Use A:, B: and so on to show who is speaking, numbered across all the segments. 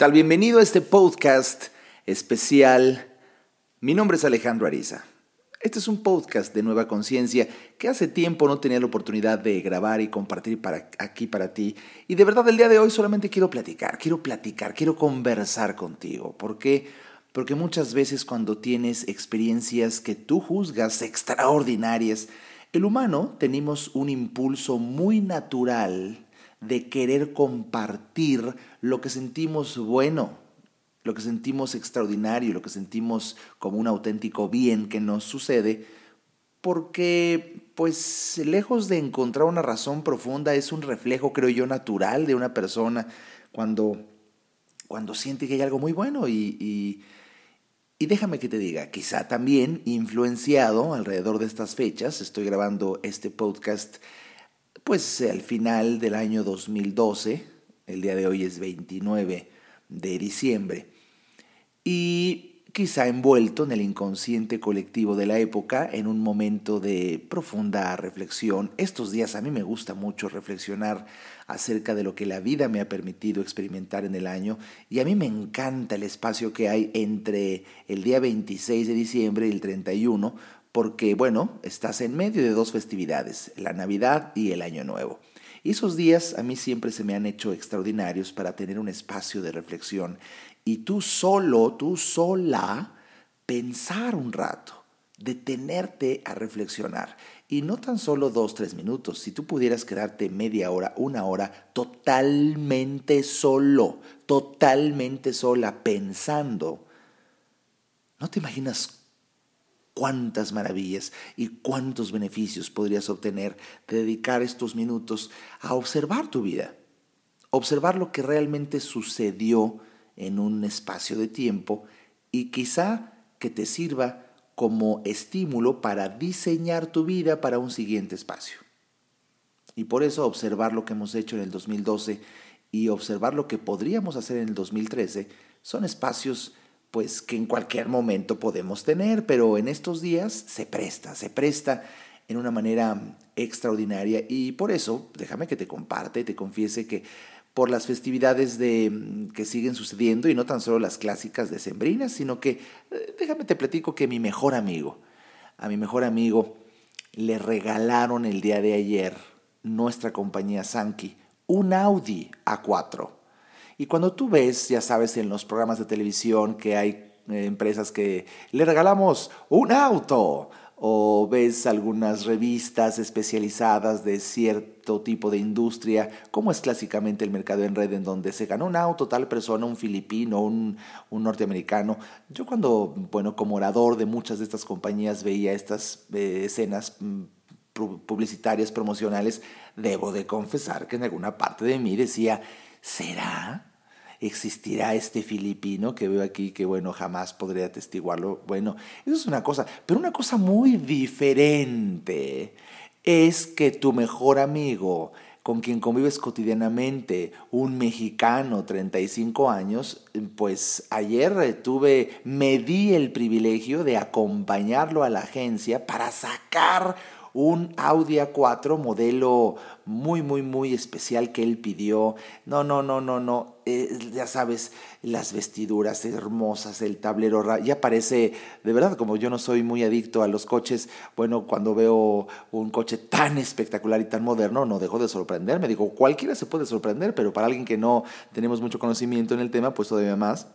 A: tal? Bienvenido a este podcast especial. Mi nombre es Alejandro Ariza. Este es un podcast de Nueva Conciencia que hace tiempo no tenía la oportunidad de grabar y compartir para aquí para ti. Y de verdad el día de hoy solamente quiero platicar, quiero platicar, quiero conversar contigo. ¿Por qué? Porque muchas veces cuando tienes experiencias que tú juzgas extraordinarias, el humano tenemos un impulso muy natural de querer compartir lo que sentimos bueno, lo que sentimos extraordinario, lo que sentimos como un auténtico bien que nos sucede, porque pues lejos de encontrar una razón profunda es un reflejo, creo yo, natural de una persona cuando, cuando siente que hay algo muy bueno y, y, y déjame que te diga, quizá también influenciado alrededor de estas fechas, estoy grabando este podcast pues al final del año 2012, el día de hoy es 29 de diciembre, y quizá envuelto en el inconsciente colectivo de la época, en un momento de profunda reflexión. Estos días a mí me gusta mucho reflexionar acerca de lo que la vida me ha permitido experimentar en el año y a mí me encanta el espacio que hay entre el día 26 de diciembre y el 31 porque, bueno, estás en medio de dos festividades, la Navidad y el Año Nuevo. Y esos días a mí siempre se me han hecho extraordinarios para tener un espacio de reflexión y tú solo, tú sola, pensar un rato, detenerte a reflexionar. Y no tan solo dos, tres minutos, si tú pudieras quedarte media hora, una hora, totalmente solo, totalmente sola, pensando, ¿no te imaginas cuántas maravillas y cuántos beneficios podrías obtener de dedicar estos minutos a observar tu vida, observar lo que realmente sucedió en un espacio de tiempo y quizá que te sirva como estímulo para diseñar tu vida para un siguiente espacio. Y por eso observar lo que hemos hecho en el 2012 y observar lo que podríamos hacer en el 2013 son espacios pues que en cualquier momento podemos tener, pero en estos días se presta, se presta en una manera extraordinaria. Y por eso déjame que te comparte, te confiese que por las festividades de, mm, que siguen sucediendo y no tan solo las clásicas de Sembrinas, sino que eh, déjame te platico que mi mejor amigo, a mi mejor amigo le regalaron el día de ayer nuestra compañía Sankey un Audi A4 y cuando tú ves, ya sabes, en los programas de televisión que hay eh, empresas que le regalamos un auto, o ves algunas revistas especializadas de cierto tipo de industria, como es clásicamente el mercado en red, en donde se ganó un auto tal persona, un filipino, un, un norteamericano. Yo cuando, bueno, como orador de muchas de estas compañías veía estas eh, escenas mm, publicitarias, promocionales, debo de confesar que en alguna parte de mí decía, ¿será? Existirá este filipino que veo aquí, que bueno, jamás podría atestiguarlo. Bueno, eso es una cosa, pero una cosa muy diferente es que tu mejor amigo, con quien convives cotidianamente, un mexicano, 35 años, pues ayer tuve, me di el privilegio de acompañarlo a la agencia para sacar un Audi A4 modelo muy, muy, muy especial que él pidió. No, no, no, no, no. Ya sabes, las vestiduras hermosas, el tablero, ya parece, de verdad, como yo no soy muy adicto a los coches, bueno, cuando veo un coche tan espectacular y tan moderno, no dejo de sorprenderme. Digo, cualquiera se puede sorprender, pero para alguien que no tenemos mucho conocimiento en el tema, pues todavía más.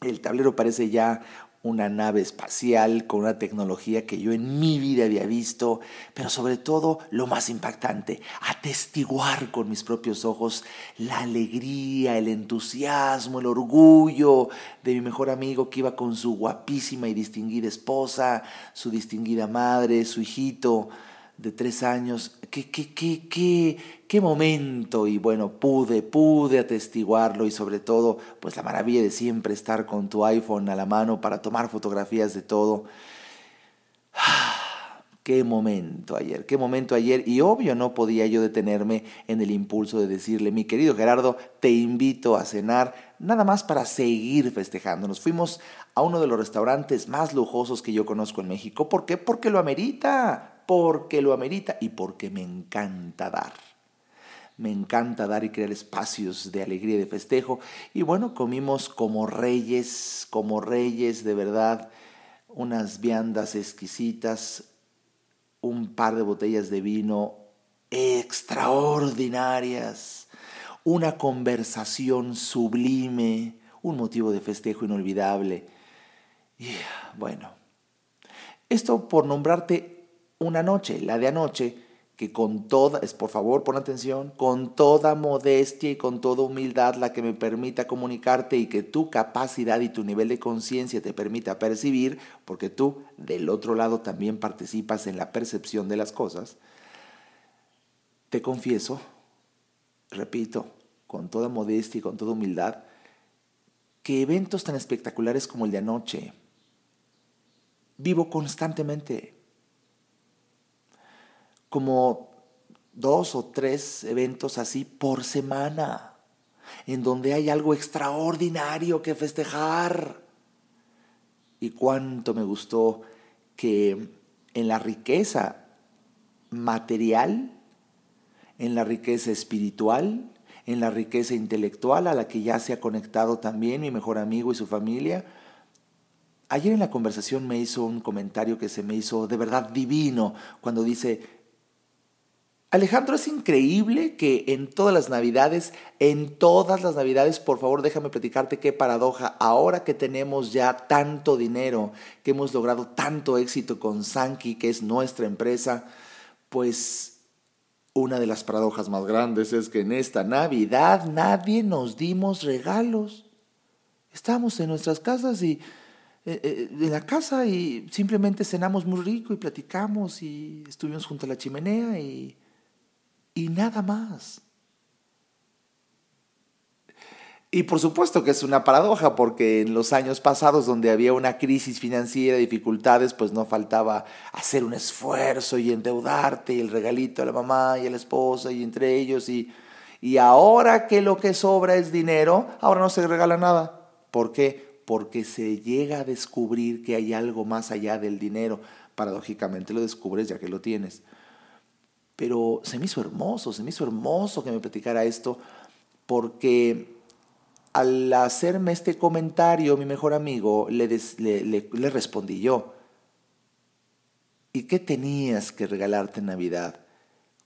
A: El tablero parece ya una nave espacial con una tecnología que yo en mi vida había visto, pero sobre todo lo más impactante, atestiguar con mis propios ojos la alegría, el entusiasmo, el orgullo de mi mejor amigo que iba con su guapísima y distinguida esposa, su distinguida madre, su hijito de tres años. ¿Qué, qué, qué, qué, qué momento? Y bueno, pude, pude atestiguarlo y sobre todo, pues la maravilla de siempre estar con tu iPhone a la mano para tomar fotografías de todo. Qué momento ayer, qué momento ayer. Y obvio no podía yo detenerme en el impulso de decirle, mi querido Gerardo, te invito a cenar, nada más para seguir festejando. Nos fuimos a uno de los restaurantes más lujosos que yo conozco en México. ¿Por qué? Porque lo amerita porque lo amerita y porque me encanta dar. Me encanta dar y crear espacios de alegría y de festejo. Y bueno, comimos como reyes, como reyes de verdad, unas viandas exquisitas, un par de botellas de vino extraordinarias, una conversación sublime, un motivo de festejo inolvidable. Y bueno, esto por nombrarte una noche, la de anoche, que con toda, es por favor, pon atención, con toda modestia y con toda humildad la que me permita comunicarte y que tu capacidad y tu nivel de conciencia te permita percibir, porque tú del otro lado también participas en la percepción de las cosas, te confieso, repito, con toda modestia y con toda humildad, que eventos tan espectaculares como el de anoche vivo constantemente como dos o tres eventos así por semana, en donde hay algo extraordinario que festejar. Y cuánto me gustó que en la riqueza material, en la riqueza espiritual, en la riqueza intelectual a la que ya se ha conectado también mi mejor amigo y su familia, Ayer en la conversación me hizo un comentario que se me hizo de verdad divino cuando dice, Alejandro, es increíble que en todas las navidades, en todas las navidades, por favor déjame platicarte qué paradoja, ahora que tenemos ya tanto dinero, que hemos logrado tanto éxito con Sankey, que es nuestra empresa, pues una de las paradojas más grandes es que en esta Navidad nadie nos dimos regalos. Estamos en nuestras casas y eh, eh, en la casa y simplemente cenamos muy rico y platicamos y estuvimos junto a la chimenea y y nada más. Y por supuesto que es una paradoja, porque en los años pasados donde había una crisis financiera, dificultades, pues no faltaba hacer un esfuerzo y endeudarte y el regalito a la mamá y a la esposa y entre ellos. Y, y ahora que lo que sobra es dinero, ahora no se regala nada. ¿Por qué? Porque se llega a descubrir que hay algo más allá del dinero. Paradójicamente lo descubres ya que lo tienes. Pero se me hizo hermoso, se me hizo hermoso que me platicara esto, porque al hacerme este comentario, mi mejor amigo, le, le, respondí yo, ¿y qué tenías que regalarte en Navidad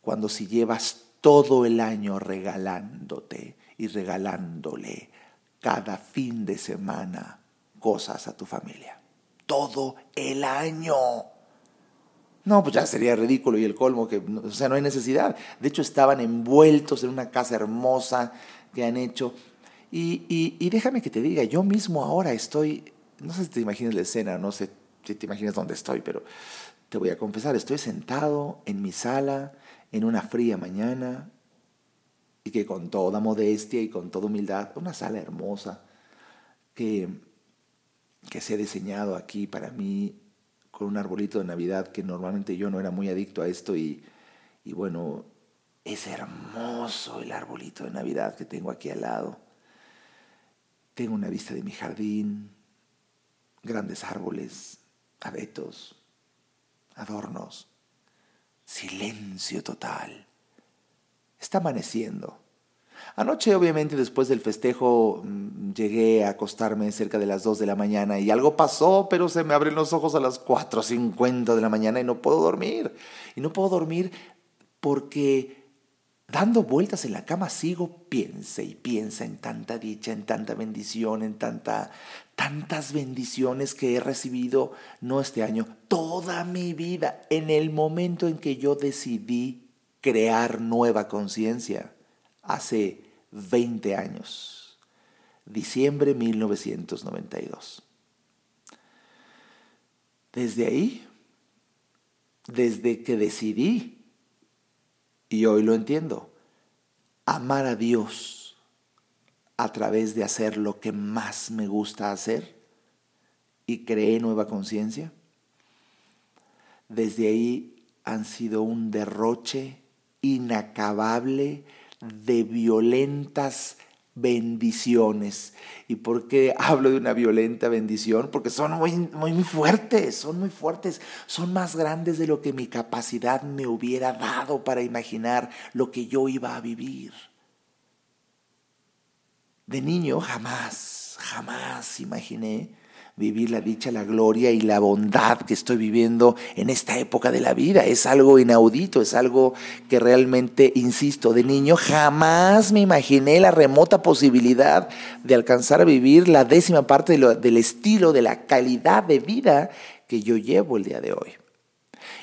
A: cuando si llevas todo el año regalándote y regalándole cada fin de semana cosas a tu familia? Todo el año. No, pues ya sería ridículo y el colmo, que, o sea, no hay necesidad. De hecho, estaban envueltos en una casa hermosa que han hecho. Y, y, déjame que te diga, yo mismo ahora estoy, no sé si te imaginas la escena, no sé si te imaginas dónde estoy, pero te voy a confesar, estoy sentado en mi sala en una fría mañana y que con toda modestia y con toda humildad, una sala hermosa que, que se ha diseñado aquí para mí con un arbolito de Navidad que normalmente yo no era muy adicto a esto y, y bueno, es hermoso el arbolito de Navidad que tengo aquí al lado. Tengo una vista de mi jardín, grandes árboles, abetos, adornos, silencio total. Está amaneciendo. Anoche, obviamente, después del festejo, mm, llegué a acostarme cerca de las 2 de la mañana y algo pasó, pero se me abren los ojos a las 4.50 de la mañana y no puedo dormir. Y no puedo dormir porque dando vueltas en la cama sigo, piensa y piensa en tanta dicha, en tanta bendición, en tanta, tantas bendiciones que he recibido, no este año, toda mi vida, en el momento en que yo decidí crear nueva conciencia hace 20 años, diciembre 1992. Desde ahí, desde que decidí, y hoy lo entiendo, amar a Dios a través de hacer lo que más me gusta hacer y creé nueva conciencia, desde ahí han sido un derroche inacabable de violentas bendiciones. ¿Y por qué hablo de una violenta bendición? Porque son muy, muy, muy fuertes, son muy fuertes, son más grandes de lo que mi capacidad me hubiera dado para imaginar lo que yo iba a vivir. De niño jamás, jamás imaginé vivir la dicha, la gloria y la bondad que estoy viviendo en esta época de la vida. Es algo inaudito, es algo que realmente, insisto, de niño jamás me imaginé la remota posibilidad de alcanzar a vivir la décima parte del estilo, de la calidad de vida que yo llevo el día de hoy.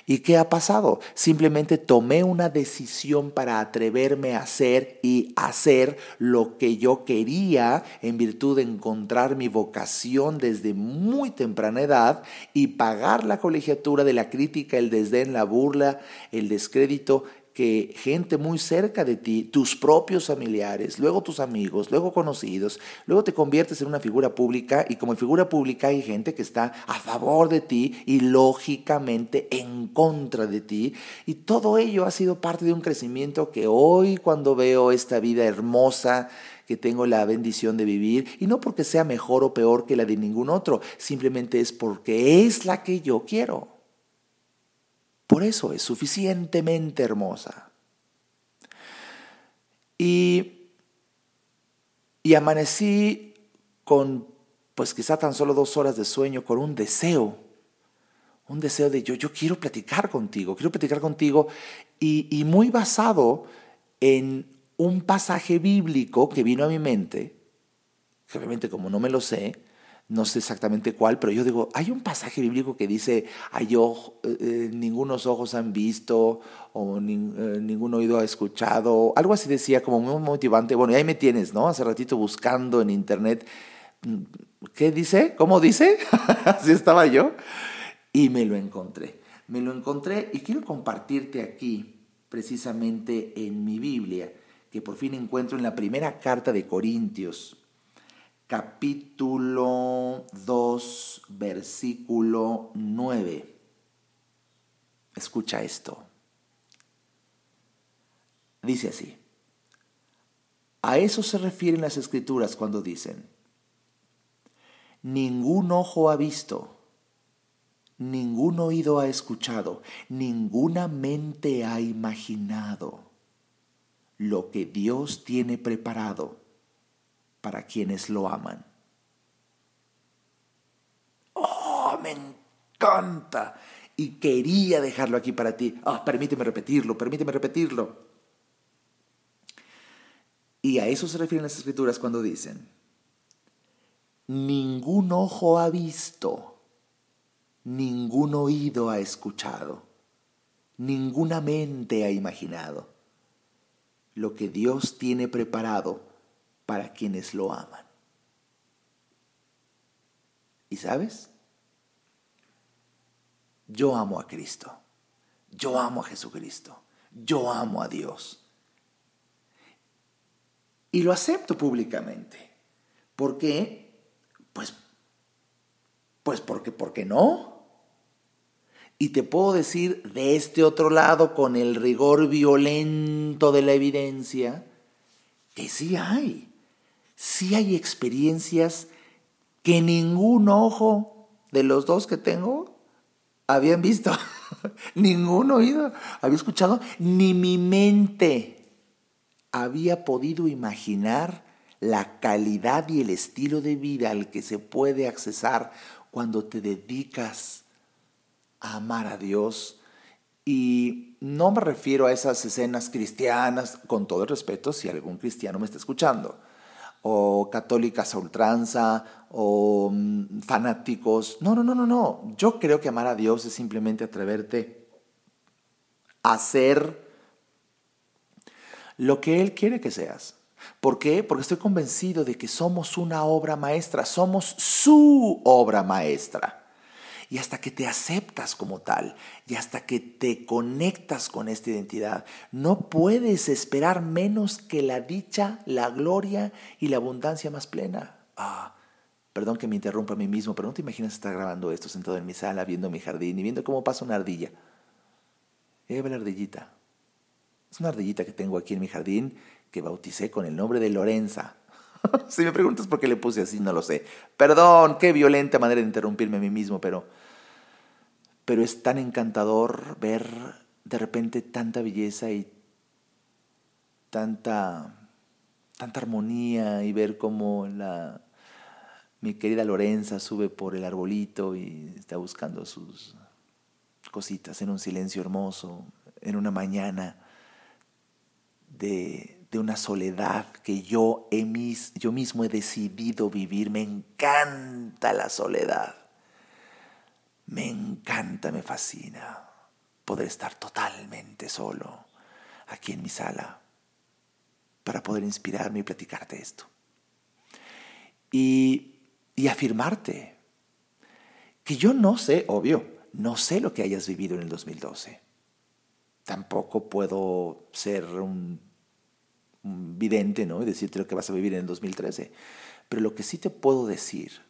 A: ¿Y qué ha pasado? Simplemente tomé una decisión para atreverme a hacer y hacer lo que yo quería en virtud de encontrar mi vocación desde muy temprana edad y pagar la colegiatura de la crítica, el desdén, la burla, el descrédito que gente muy cerca de ti, tus propios familiares, luego tus amigos, luego conocidos, luego te conviertes en una figura pública y como figura pública hay gente que está a favor de ti y lógicamente en contra de ti. Y todo ello ha sido parte de un crecimiento que hoy cuando veo esta vida hermosa, que tengo la bendición de vivir, y no porque sea mejor o peor que la de ningún otro, simplemente es porque es la que yo quiero. Por eso es suficientemente hermosa. Y, y amanecí con, pues quizá tan solo dos horas de sueño, con un deseo, un deseo de yo, yo quiero platicar contigo, quiero platicar contigo, y, y muy basado en un pasaje bíblico que vino a mi mente, que obviamente como no me lo sé, no sé exactamente cuál, pero yo digo, hay un pasaje bíblico que dice, hay eh, eh, ningunos ojos han visto o eh, ningún oído ha escuchado, algo así decía, como muy motivante. Bueno, y ahí me tienes, ¿no? Hace ratito buscando en internet, ¿qué dice? ¿Cómo dice? así estaba yo. Y me lo encontré. Me lo encontré y quiero compartirte aquí, precisamente en mi Biblia, que por fin encuentro en la primera carta de Corintios, capítulo 2, versículo 9. Escucha esto. Dice así. A eso se refieren las escrituras cuando dicen, ningún ojo ha visto, ningún oído ha escuchado, ninguna mente ha imaginado lo que Dios tiene preparado para quienes lo aman. ¡Oh, me encanta! Y quería dejarlo aquí para ti. oh, permíteme repetirlo, permíteme repetirlo. Y a eso se refieren las escrituras cuando dicen, ningún ojo ha visto, ningún oído ha escuchado, ninguna mente ha imaginado lo que Dios tiene preparado para quienes lo aman. ¿Y sabes? Yo amo a Cristo. Yo amo a Jesucristo. Yo amo a Dios. Y lo acepto públicamente. ¿Por qué? Pues, pues porque, ¿por qué no? Y te puedo decir de este otro lado, con el rigor violento de la evidencia, que sí hay sí hay experiencias que ningún ojo de los dos que tengo habían visto, ningún oído había escuchado, ni mi mente había podido imaginar la calidad y el estilo de vida al que se puede accesar cuando te dedicas a amar a Dios. Y no me refiero a esas escenas cristianas, con todo el respeto, si algún cristiano me está escuchando o católicas a ultranza o mm, fanáticos. No, no, no, no, no. Yo creo que amar a Dios es simplemente atreverte a hacer lo que Él quiere que seas. ¿Por qué? Porque estoy convencido de que somos una obra maestra, somos su obra maestra. Y hasta que te aceptas como tal y hasta que te conectas con esta identidad, no puedes esperar menos que la dicha, la gloria y la abundancia más plena. Ah, perdón que me interrumpa a mí mismo, pero no te imaginas estar grabando esto sentado en mi sala, viendo mi jardín y viendo cómo pasa una ardilla. Ve la ardillita. Es una ardillita que tengo aquí en mi jardín que bauticé con el nombre de Lorenza. si me preguntas por qué le puse así, no lo sé. Perdón, qué violenta manera de interrumpirme a mí mismo, pero, pero es tan encantador ver de repente tanta belleza y tanta, tanta armonía y ver cómo la, mi querida Lorenza sube por el arbolito y está buscando sus cositas en un silencio hermoso, en una mañana de, una soledad que yo, yo mismo he decidido vivir. Me encanta la soledad. Me encanta, me fascina poder estar totalmente solo aquí en mi sala para poder inspirarme y platicarte esto. Y y afirmarte que yo no sé, obvio, no sé lo que hayas vivido en el 2012. Tampoco puedo ser un, vidente ¿no? y decirte lo que vas a vivir en el 2013. Pero lo que sí te puedo decir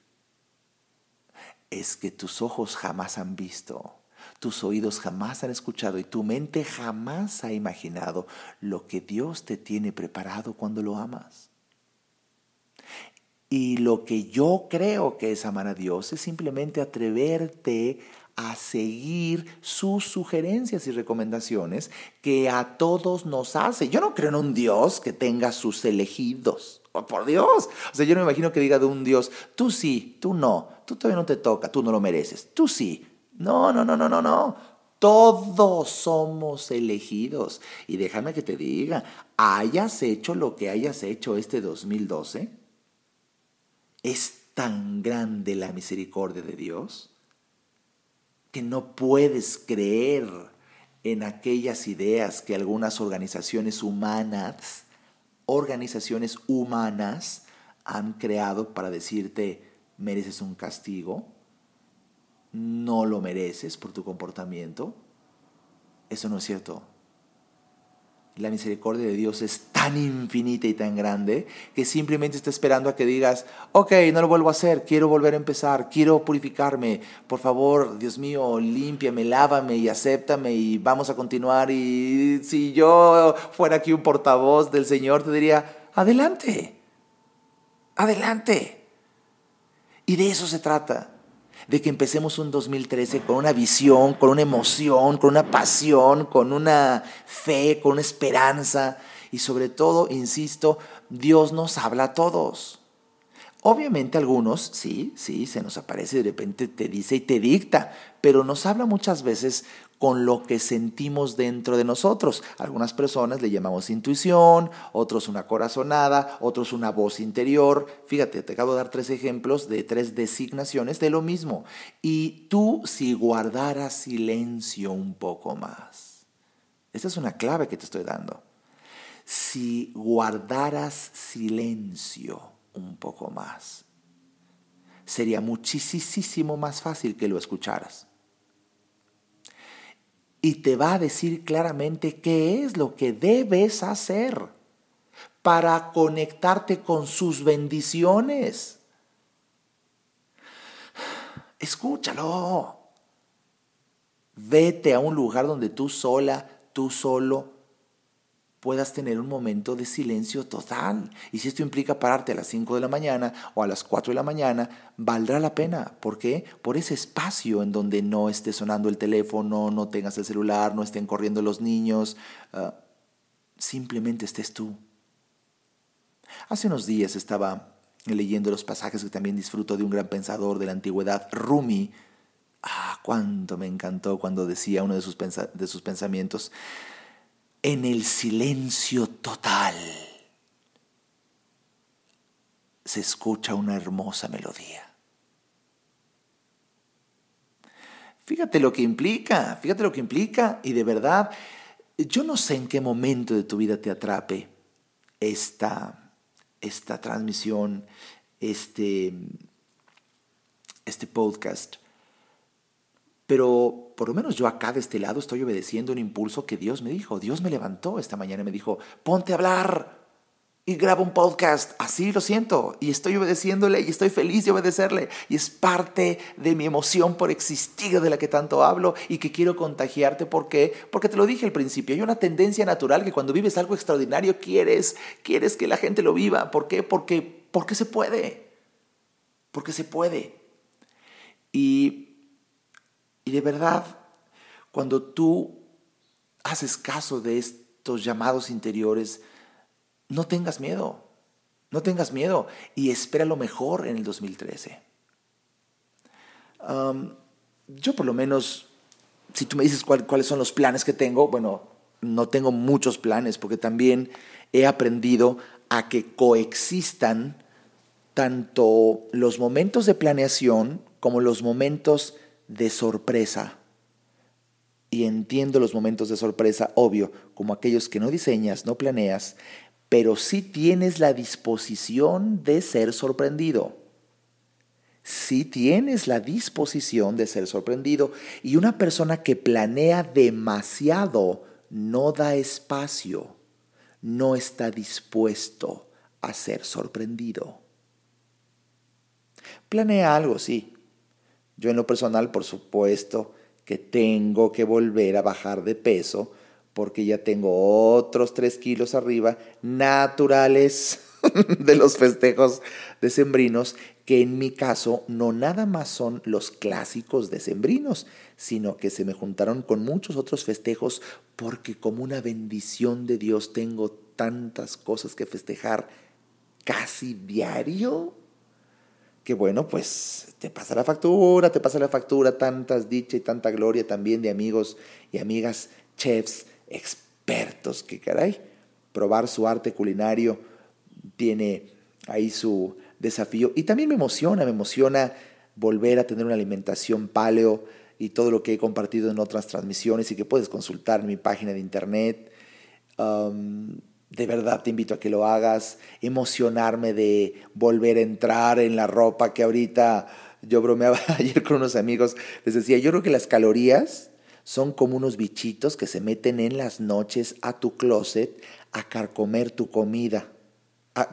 A: es que tus ojos jamás han visto, tus oídos jamás han escuchado y tu mente jamás ha imaginado lo que Dios te tiene preparado cuando lo amas. Y lo que yo creo que es amar a Dios es simplemente atreverte a seguir sus sugerencias y recomendaciones que a todos nos hace. Yo no creo en un Dios que tenga sus elegidos. Oh, por Dios. O sea, yo no me imagino que diga de un Dios, tú sí, tú no, tú todavía no te toca, tú no lo mereces, tú sí. No, no, no, no, no, no. Todos somos elegidos. Y déjame que te diga, hayas hecho lo que hayas hecho este 2012, es tan grande la misericordia de Dios que no puedes creer en aquellas ideas que algunas organizaciones humanas, organizaciones humanas han creado para decirte mereces un castigo, no lo mereces por tu comportamiento. Eso no es cierto. La misericordia de Dios es tan infinita y tan grande que simplemente está esperando a que digas, ok, no lo vuelvo a hacer, quiero volver a empezar, quiero purificarme, por favor, Dios mío, límpiame, lávame y acéptame y vamos a continuar. Y si yo fuera aquí un portavoz del Señor, te diría, adelante, adelante. Y de eso se trata de que empecemos un 2013 con una visión, con una emoción, con una pasión, con una fe, con una esperanza y sobre todo, insisto, Dios nos habla a todos. Obviamente algunos, sí, sí, se nos aparece y de repente te dice y te dicta, pero nos habla muchas veces con lo que sentimos dentro de nosotros. Algunas personas le llamamos intuición, otros una corazonada, otros una voz interior. Fíjate, te acabo de dar tres ejemplos de tres designaciones de lo mismo. Y tú si guardaras silencio un poco más. Esta es una clave que te estoy dando. Si guardaras silencio un poco más, sería muchísimo más fácil que lo escucharas y te va a decir claramente qué es lo que debes hacer para conectarte con sus bendiciones. Escúchalo. Vete a un lugar donde tú sola, tú solo, puedas tener un momento de silencio total. Y si esto implica pararte a las 5 de la mañana o a las 4 de la mañana, valdrá la pena. ¿Por qué? Por ese espacio en donde no esté sonando el teléfono, no tengas el celular, no estén corriendo los niños, ah, simplemente estés tú. Hace unos días estaba leyendo los pasajes que también disfruto de un gran pensador de la antigüedad, Rumi. Ah, cuánto me encantó cuando decía uno de sus, de sus pensamientos en el silencio total se escucha una hermosa melodía. Fíjate lo que implica, fíjate lo que implica y de verdad, yo no sé en qué momento de tu vida te atrape esta, esta transmisión, este, este podcast, pero por lo menos yo acá de este lado estoy obedeciendo un impulso que Dios me dijo. Dios me levantó esta mañana y me dijo, ponte a hablar y graba un podcast. Así lo siento y estoy obedeciéndole y estoy feliz de obedecerle. Y es parte de mi emoción por existir de la que tanto hablo y que quiero contagiarte. ¿Por qué? Porque te lo dije al principio, hay una tendencia natural que cuando vives algo extraordinario quieres, quieres que la gente lo viva. ¿Por qué? Porque Porque se puede. Porque se puede. Y, y de verdad, cuando tú haces caso de estos llamados interiores, no tengas miedo. No tengas miedo y espera lo mejor en el 2013. yo por lo menos, si tú me dices cuáles son los planes que tengo, bueno, no tengo muchos planes porque también he aprendido a que coexistan tanto los momentos de planeación como los momentos de sorpresa. Y entiendo los momentos de sorpresa, obvio, como aquellos que no diseñas, no planeas, pero sí tienes la disposición de ser sorprendido. Sí tienes la disposición de ser sorprendido. Y una persona que planea demasiado no da espacio, no está dispuesto a ser sorprendido. Planea algo, sí. Yo en lo personal, por supuesto, que tengo que volver a bajar de peso porque ya tengo otros tres kilos arriba naturales de los festejos decembrinos, que en mi caso no nada más son los clásicos decembrinos, sino que se me juntaron con muchos otros festejos porque como una bendición de Dios tengo tantas cosas que festejar casi diario que bueno, pues te pasa la factura, te pasa la factura, tantas dicha y tanta gloria también de amigos y amigas chefs expertos, que caray, probar su arte culinario tiene ahí su desafío. Y también me emociona, me emociona volver a tener una alimentación paleo y todo lo que he compartido en otras transmisiones y que puedes consultar en mi página de internet. De verdad te invito a que lo hagas, emocionarme de volver a entrar en la ropa que ahorita yo bromeaba ayer con unos amigos, les decía, yo creo que las calorías son como unos bichitos que se meten en las noches a tu closet a carcomer tu comida.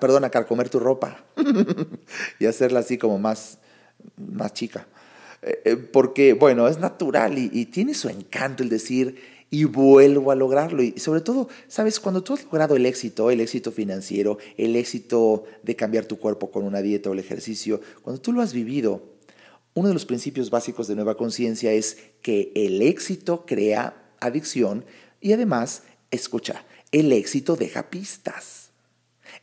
A: Perdón, a carcomer tu ropa. y hacerla así como más, más chica. Eh, eh, porque, bueno, es natural y tiene su encanto el decir, y vuelvo a lograrlo. Y sobre todo, sabes, cuando tú has logrado el éxito, el éxito financiero, el éxito de cambiar tu cuerpo con una dieta o el ejercicio, cuando tú lo has vivido, uno de los principios básicos de nueva conciencia es que el éxito crea adicción y además, escucha, el éxito deja pistas.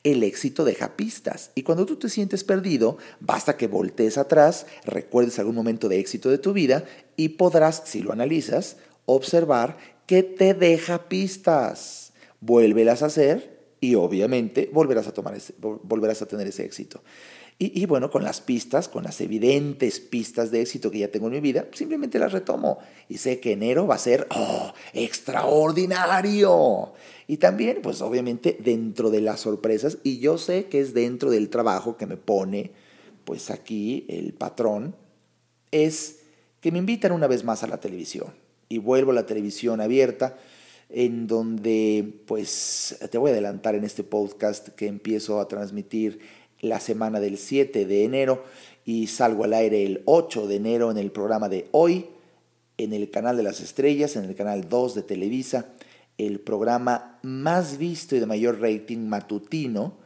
A: El éxito deja pistas. Y cuando tú te sientes perdido, basta que voltees atrás, recuerdes algún momento de éxito de tu vida y podrás, si lo analizas, observar que te deja pistas. Vuélvelas a hacer y obviamente volverás a, tomar volverás a tener ese éxito. Y, bueno, con las pistas, con las evidentes pistas de éxito que ya tengo en mi vida, simplemente las retomo. Y sé que enero va a ser oh, extraordinario. Y también, pues obviamente, dentro de las sorpresas, y yo sé que es dentro del trabajo que me pone, pues aquí el patrón, es que me invitan una vez más a la televisión. Y vuelvo a la televisión abierta, en donde, pues, te voy a adelantar en este podcast que empiezo a transmitir la semana del 7 de enero y salgo al aire el 8 de enero en el programa de hoy, en el canal de las estrellas, en el canal 2 de Televisa, el programa más visto y de mayor rating matutino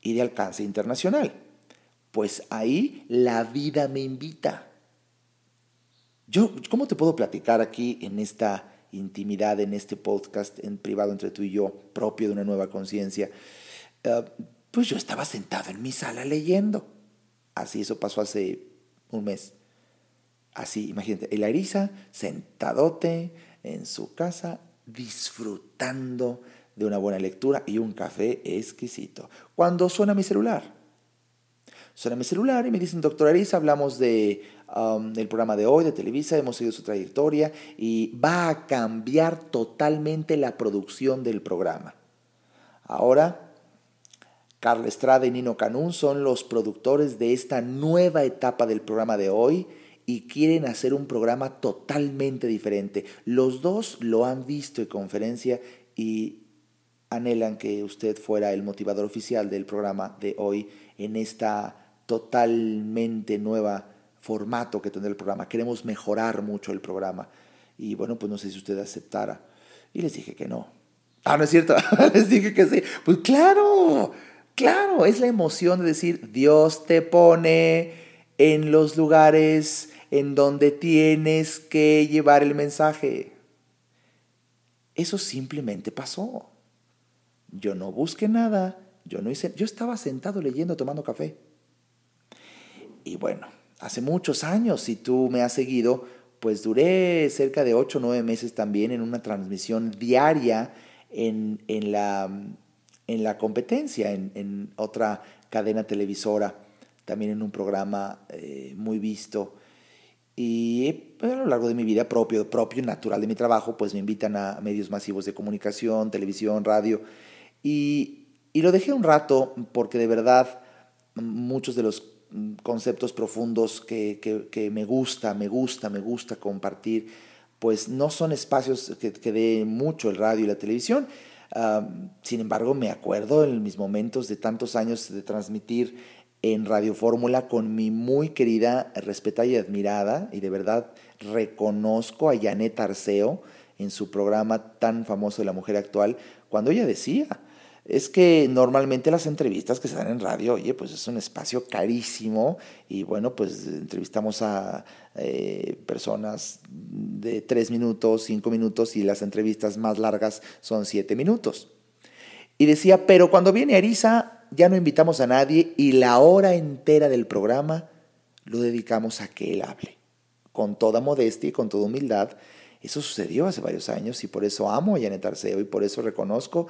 A: y de alcance internacional. Pues ahí la vida me invita. Yo, ¿cómo te puedo platicar aquí en esta intimidad, en este podcast en privado entre tú y yo, propio de una nueva conciencia? Eh, pues yo estaba sentado en mi sala leyendo. Así eso pasó hace un mes. Así, imagínate, el Arisa sentadote en su casa disfrutando de una buena lectura y un café exquisito. Cuando suena mi celular. Suena mi celular y me dicen, doctor Arisa, hablamos de, um, del programa de hoy, de Televisa, hemos seguido su trayectoria y va a cambiar totalmente la producción del programa. Ahora Carla Estrada y Nino Canún son los productores de esta nueva etapa del programa de hoy y quieren hacer un programa totalmente diferente. Los dos lo han visto en conferencia y anhelan que usted fuera el motivador oficial del programa de hoy en esta totalmente nueva formato que tendrá el programa. Queremos mejorar mucho el programa y bueno, pues no sé si usted aceptara. Y les dije que no. Ah, no es cierto. les dije que sí. Pues claro Claro, es la emoción de decir, Dios te pone en los lugares en donde tienes que llevar el mensaje. Eso simplemente pasó. Yo no busqué nada, yo no hice, yo estaba sentado leyendo, tomando café. Y bueno, hace muchos años, si tú me has seguido, pues duré cerca de ocho o nueve meses también en una transmisión diaria en, la, en la competencia, en, otra cadena televisora, también en un programa eh, muy visto y pues, a lo largo de mi vida propio, propio, natural de mi trabajo, pues me invitan a medios masivos de comunicación, televisión, radio. Y, y lo dejé un rato porque de verdad muchos de los conceptos profundos que, que, me gusta, me gusta, me gusta compartir, pues no son espacios que, que dé mucho el radio y la televisión. sin embargo, me acuerdo en mis momentos de tantos años de transmitir en Radio Fórmula con mi muy querida, respetada y admirada, y de verdad reconozco a Janet Arceo en su programa tan famoso de la mujer actual, cuando ella decía, es que normalmente las entrevistas que se dan en radio, oye, pues es un espacio carísimo y bueno, pues entrevistamos a eh, personas de tres minutos, cinco minutos y las entrevistas más largas son siete minutos. Y decía, pero cuando viene Arisa, ya no invitamos a nadie y la hora entera del programa lo dedicamos a que él hable. Con toda modestia y con toda humildad. Eso sucedió hace varios años y por eso amo a Janet Arceo y por eso reconozco.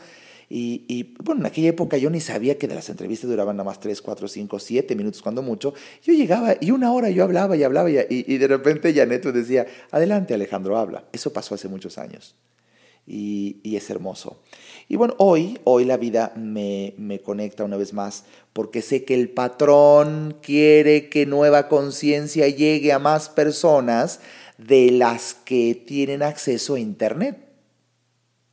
A: Y, bueno, en aquella época yo ni sabía que de las entrevistas duraban nada más 3, 4, 5, 7 minutos, cuando mucho. Yo llegaba y una hora yo hablaba y hablaba y, y de repente Janet me decía, adelante Alejandro, habla. Eso pasó hace muchos años y, es hermoso. Y bueno, hoy, hoy la vida me, me conecta una vez más porque sé que el patrón quiere que nueva conciencia llegue a más personas de las que tienen acceso a Internet.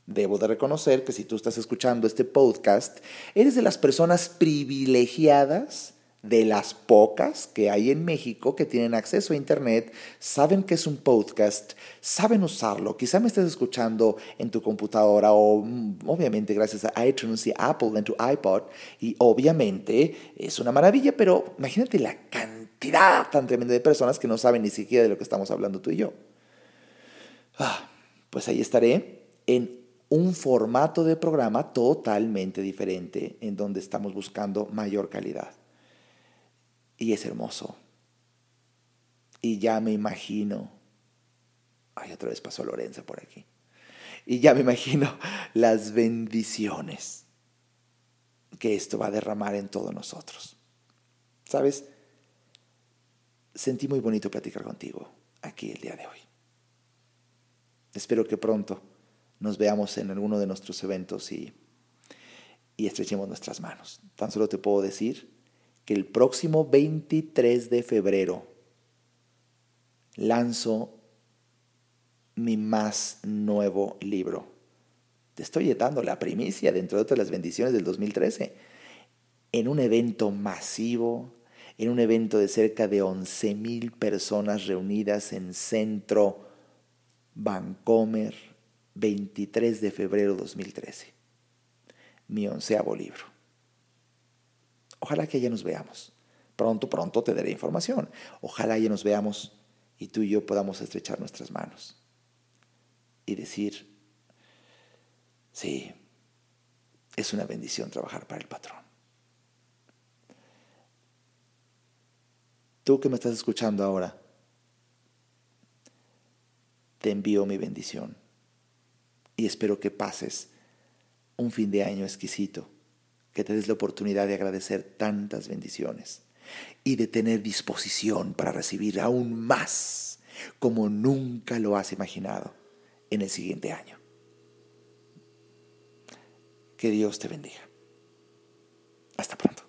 A: Debo de reconocer que si tú estás escuchando este podcast, eres de las personas privilegiadas de las pocas que hay en México que tienen acceso a Internet, saben que es un podcast, saben usarlo. Quizá me estés escuchando en tu computadora o mm, obviamente gracias a iTunes y Apple en tu iPod y obviamente es una maravilla, pero imagínate la cantidad tan tremenda de personas que no saben ni siquiera de lo que estamos hablando tú y yo. Ah, pues ahí estaré en un formato de programa totalmente diferente en donde estamos buscando mayor calidad. Y es hermoso. Y ya me imagino, ay, otra vez pasó Lorenza por aquí. Y ya me imagino las bendiciones que esto va a derramar en todos nosotros. ¿Sabes? Sentí muy bonito platicar contigo aquí el día de hoy. Espero que pronto nos veamos en alguno de nuestros eventos y, y estrechemos nuestras manos. Tan solo te puedo decir que el próximo 23 de febrero lanzo mi más nuevo libro. Te estoy dando la primicia dentro de otras las bendiciones del 2013 en un evento masivo, en un evento de cerca de 11 mil personas reunidas en Centro Vancomer, 23 de febrero 2013. Mi onceavo libro. Ojalá que ya nos veamos. Pronto, pronto te daré información. Ojalá ya nos veamos y tú y yo podamos estrechar nuestras manos y decir, sí, es una bendición trabajar para el patrón. Tú que me estás escuchando ahora, te envío mi bendición y espero que pases un fin de año exquisito que te des la oportunidad de agradecer tantas bendiciones y de tener disposición para recibir aún más como nunca lo has imaginado en el siguiente año. Que Dios te bendiga. Hasta pronto.